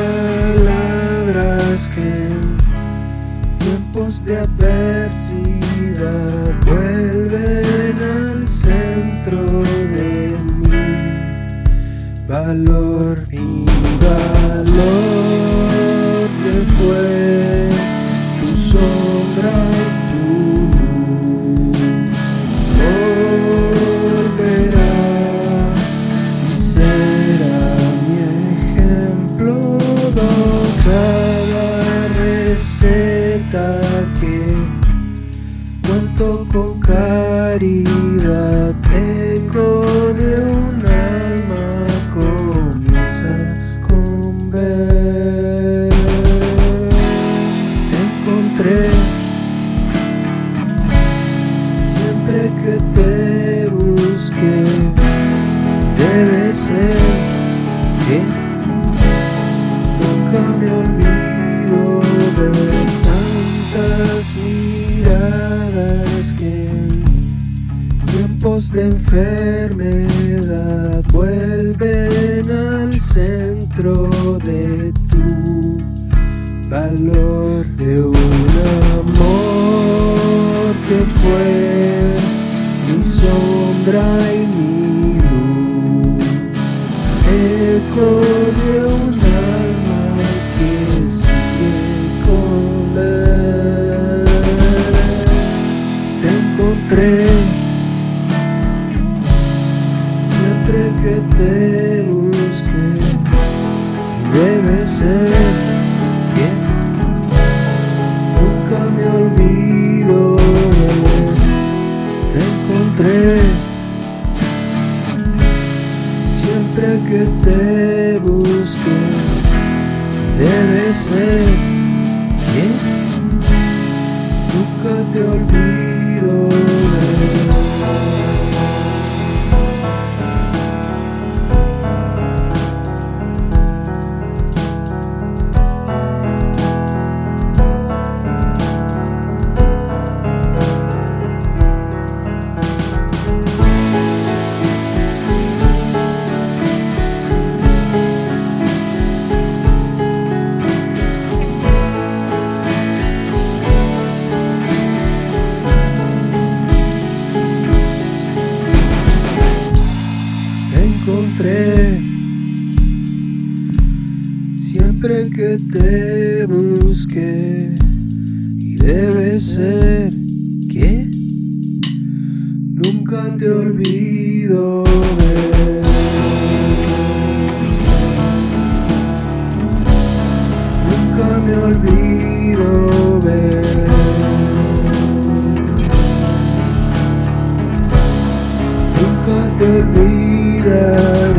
palabras que en tiempos de adversidad vuelven al centro de mi valor, mi valor que fue receta que cuento con caridad, eco enfermedad vuelven al centro de tu valor de un amor que fue mi sombra y mi luz, eco de un que te busqué y debe ser que nunca me olvido. Te encontré siempre que te busqué y debe ser encontré siempre que te busqué y debe ser que nunca te olvido. Nunca me olvido ver. Nunca te leader.